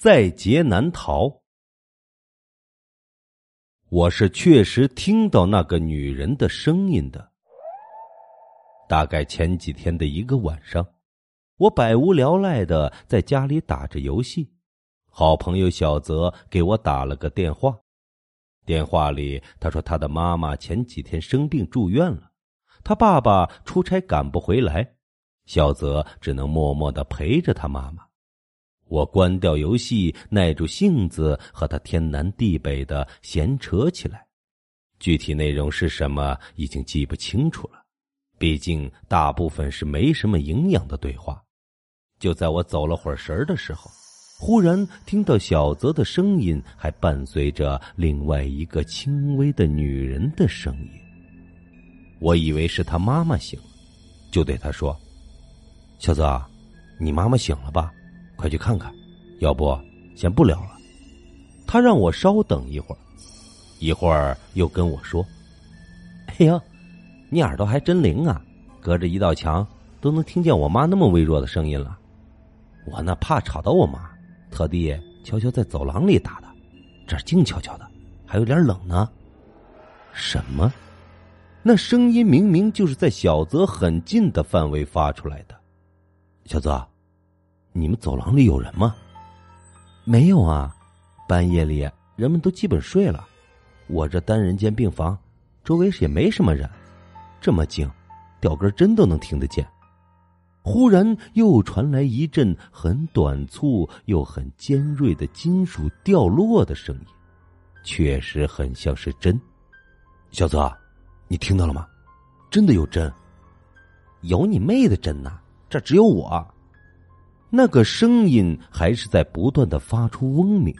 在劫难逃。我是确实听到那个女人的声音的。大概前几天的一个晚上，我百无聊赖的在家里打着游戏，好朋友小泽给我打了个电话。电话里他说他的妈妈前几天生病住院了，他爸爸出差赶不回来，小泽只能默默的陪着他妈妈。我关掉游戏，耐住性子和他天南地北的闲扯起来。具体内容是什么，已经记不清楚了。毕竟大部分是没什么营养的对话。就在我走了会儿神的时候，忽然听到小泽的声音，还伴随着另外一个轻微的女人的声音。我以为是他妈妈醒了，就对他说：“小泽，你妈妈醒了吧？”快去看看，要不先不聊了。他让我稍等一会儿，一会儿又跟我说：“哎呦，你耳朵还真灵啊，隔着一道墙都能听见我妈那么微弱的声音了。我那怕吵到我妈，特地悄悄在走廊里打的，这静悄悄的，还有点冷呢。什么？那声音明明就是在小泽很近的范围发出来的，小泽。”你们走廊里有人吗？没有啊，半夜里人们都基本睡了。我这单人间病房，周围也没什么人，这么静，掉根针都能听得见。忽然又传来一阵很短促又很尖锐的金属掉落的声音，确实很像是针。小泽，你听到了吗？真的有针？有你妹的针呐！这只有我。那个声音还是在不断的发出嗡鸣，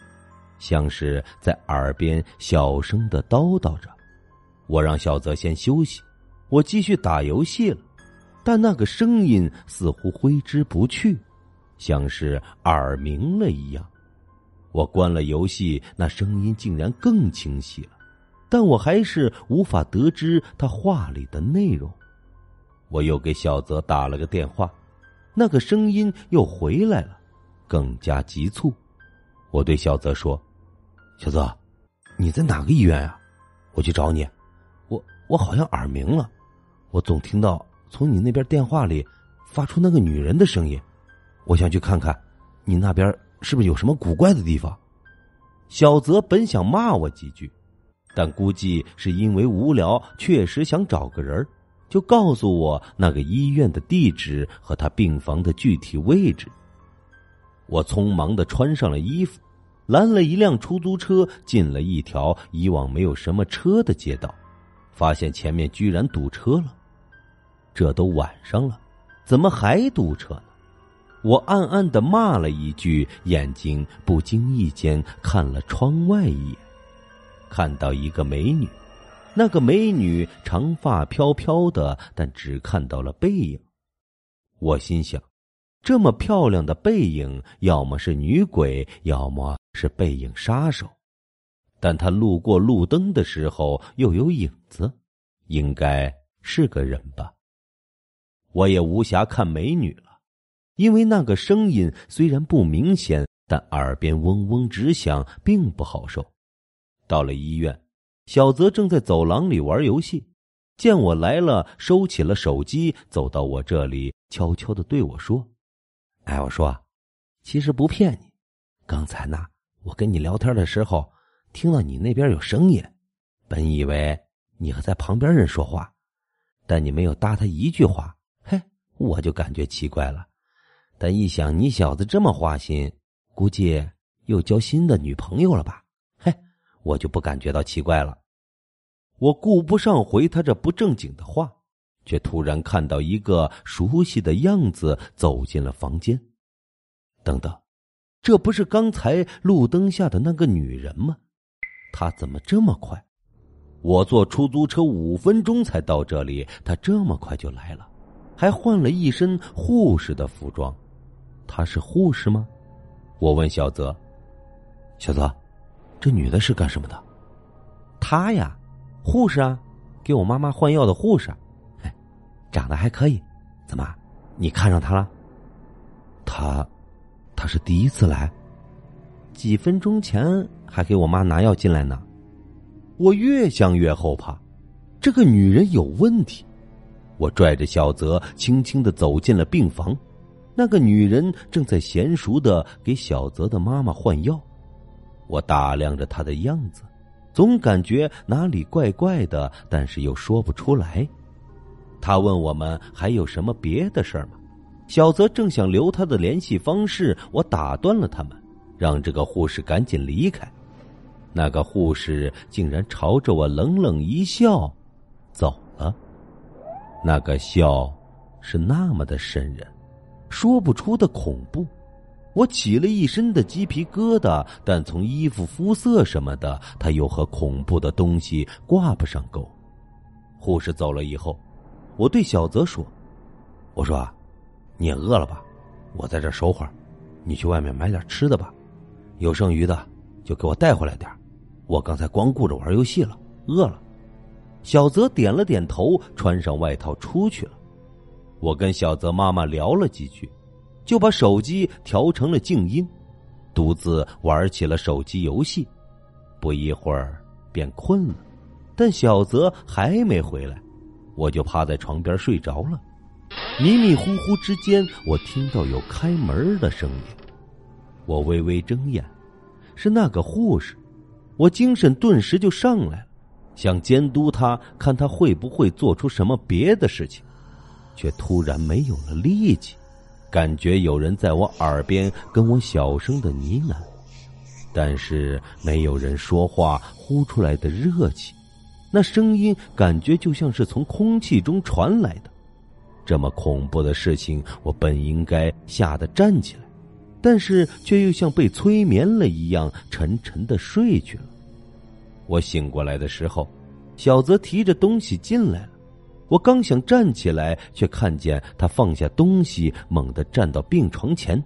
像是在耳边小声的叨叨着。我让小泽先休息，我继续打游戏了。但那个声音似乎挥之不去，像是耳鸣了一样。我关了游戏，那声音竟然更清晰了，但我还是无法得知他话里的内容。我又给小泽打了个电话。那个声音又回来了，更加急促。我对小泽说：“小泽，你在哪个医院啊？我去找你。我我好像耳鸣了，我总听到从你那边电话里发出那个女人的声音。我想去看看，你那边是不是有什么古怪的地方？”小泽本想骂我几句，但估计是因为无聊，确实想找个人就告诉我那个医院的地址和他病房的具体位置。我匆忙的穿上了衣服，拦了一辆出租车，进了一条以往没有什么车的街道，发现前面居然堵车了。这都晚上了，怎么还堵车呢？我暗暗的骂了一句，眼睛不经意间看了窗外一眼，看到一个美女。那个美女长发飘飘的，但只看到了背影。我心想，这么漂亮的背影，要么是女鬼，要么是背影杀手。但她路过路灯的时候又有影子，应该是个人吧。我也无暇看美女了，因为那个声音虽然不明显，但耳边嗡嗡直响，并不好受。到了医院。小泽正在走廊里玩游戏，见我来了，收起了手机，走到我这里，悄悄的对我说：“哎，我说，其实不骗你，刚才呢，我跟你聊天的时候，听到你那边有声音，本以为你和在旁边人说话，但你没有搭他一句话，嘿，我就感觉奇怪了。但一想你小子这么花心，估计又交新的女朋友了吧？我就不感觉到奇怪了。”我顾不上回他这不正经的话，却突然看到一个熟悉的样子走进了房间。等等，这不是刚才路灯下的那个女人吗？她怎么这么快？我坐出租车五分钟才到这里，她这么快就来了，还换了一身护士的服装。她是护士吗？我问小泽。小泽，这女的是干什么的？她呀。护士啊，给我妈妈换药的护士，哎，长得还可以。怎么，你看上她了？她，她是第一次来。几分钟前还给我妈拿药进来呢。我越想越后怕，这个女人有问题。我拽着小泽，轻轻的走进了病房。那个女人正在娴熟的给小泽的妈妈换药。我打量着他的样子，总感觉哪里怪怪的，但是又说不出来。他问我们还有什么别的事儿吗？小泽正想留他的联系方式，我打断了他们，让这个护士赶紧离开。那个护士竟然朝着我冷冷一笑，走了。那个笑，是那么的瘆人，说不出的恐怖。我起了一身的鸡皮疙瘩，但从衣服、肤色什么的，他又和恐怖的东西挂不上钩。护士走了以后。我对小泽说：“我说，你也饿了吧？我在这守会儿，你去外面买点吃的吧，有剩余的就给我带回来点我刚才光顾着玩游戏了，饿了。”小泽点了点头，穿上外套出去了。我跟小泽妈妈聊了几句，就把手机调成了静音，独自玩起了手机游戏。不一会儿便困了，但小泽还没回来。我就趴在床边睡着了，迷迷糊糊之间，我听到有开门的声音。我微微睁眼，是那个护士。我精神顿时就上来了，想监督他，看他会不会做出什么别的事情，却突然没有了力气，感觉有人在我耳边跟我小声的呢喃，但是没有人说话呼出来的热气。那声音感觉就像是从空气中传来的，这么恐怖的事情，我本应该吓得站起来，但是却又像被催眠了一样，沉沉的睡去了。我醒过来的时候，小泽提着东西进来了，我刚想站起来，却看见他放下东西，猛地站到病床前，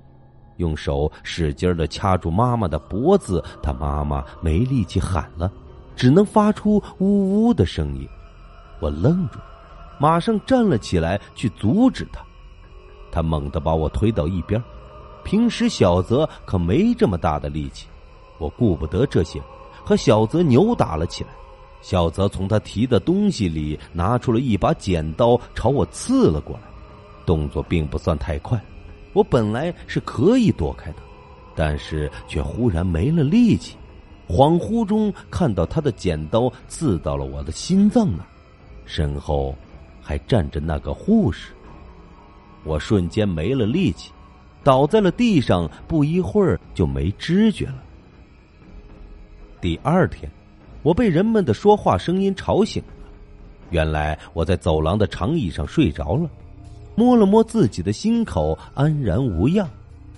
用手使劲的掐住妈妈的脖子，他妈妈没力气喊了。只能发出呜呜的声音，我愣住，马上站了起来去阻止他。他猛地把我推到一边。平时小泽可没这么大的力气，我顾不得这些，和小泽扭打了起来。小泽从他提的东西里拿出了一把剪刀，朝我刺了过来，动作并不算太快。我本来是可以躲开的，但是却忽然没了力气。恍惚中看到他的剪刀刺到了我的心脏那儿，身后还站着那个护士。我瞬间没了力气，倒在了地上，不一会儿就没知觉了。第二天，我被人们的说话声音吵醒了。原来我在走廊的长椅上睡着了，摸了摸自己的心口，安然无恙。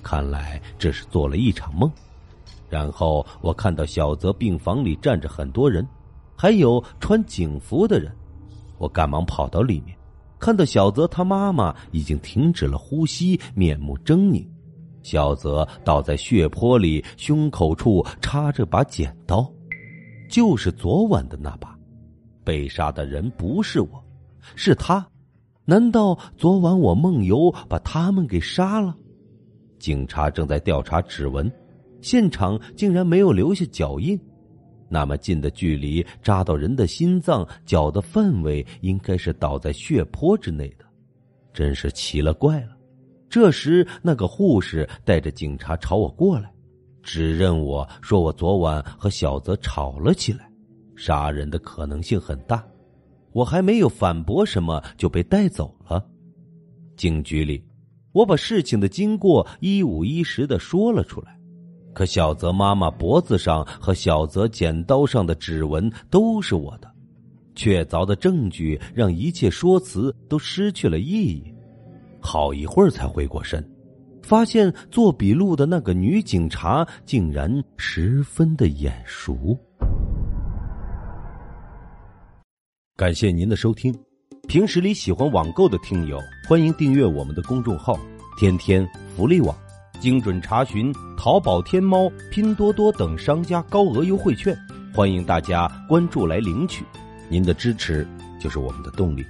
看来这是做了一场梦。然后我看到小泽病房里站着很多人，还有穿警服的人。我赶忙跑到里面，看到小泽他妈妈已经停止了呼吸，面目狰狞。小泽倒在血泊里，胸口处插着把剪刀，就是昨晚的那把。被杀的人不是我，是他。难道昨晚我梦游把他们给杀了？警察正在调查指纹。现场竟然没有留下脚印，那么近的距离扎到人的心脏，脚的范围应该是倒在血泊之内的，真是奇了怪了。这时，那个护士带着警察朝我过来，指认我说我昨晚和小泽吵了起来，杀人的可能性很大。我还没有反驳什么，就被带走了。警局里，我把事情的经过一五一十的说了出来。可小泽妈妈脖子上和小泽剪刀上的指纹都是我的，确凿的证据让一切说辞都失去了意义。好一会儿才回过神，发现做笔录的那个女警察竟然十分的眼熟。感谢您的收听，平时里喜欢网购的听友，欢迎订阅我们的公众号“天天福利网”。精准查询淘宝、天猫、拼多多等商家高额优惠券，欢迎大家关注来领取。您的支持就是我们的动力。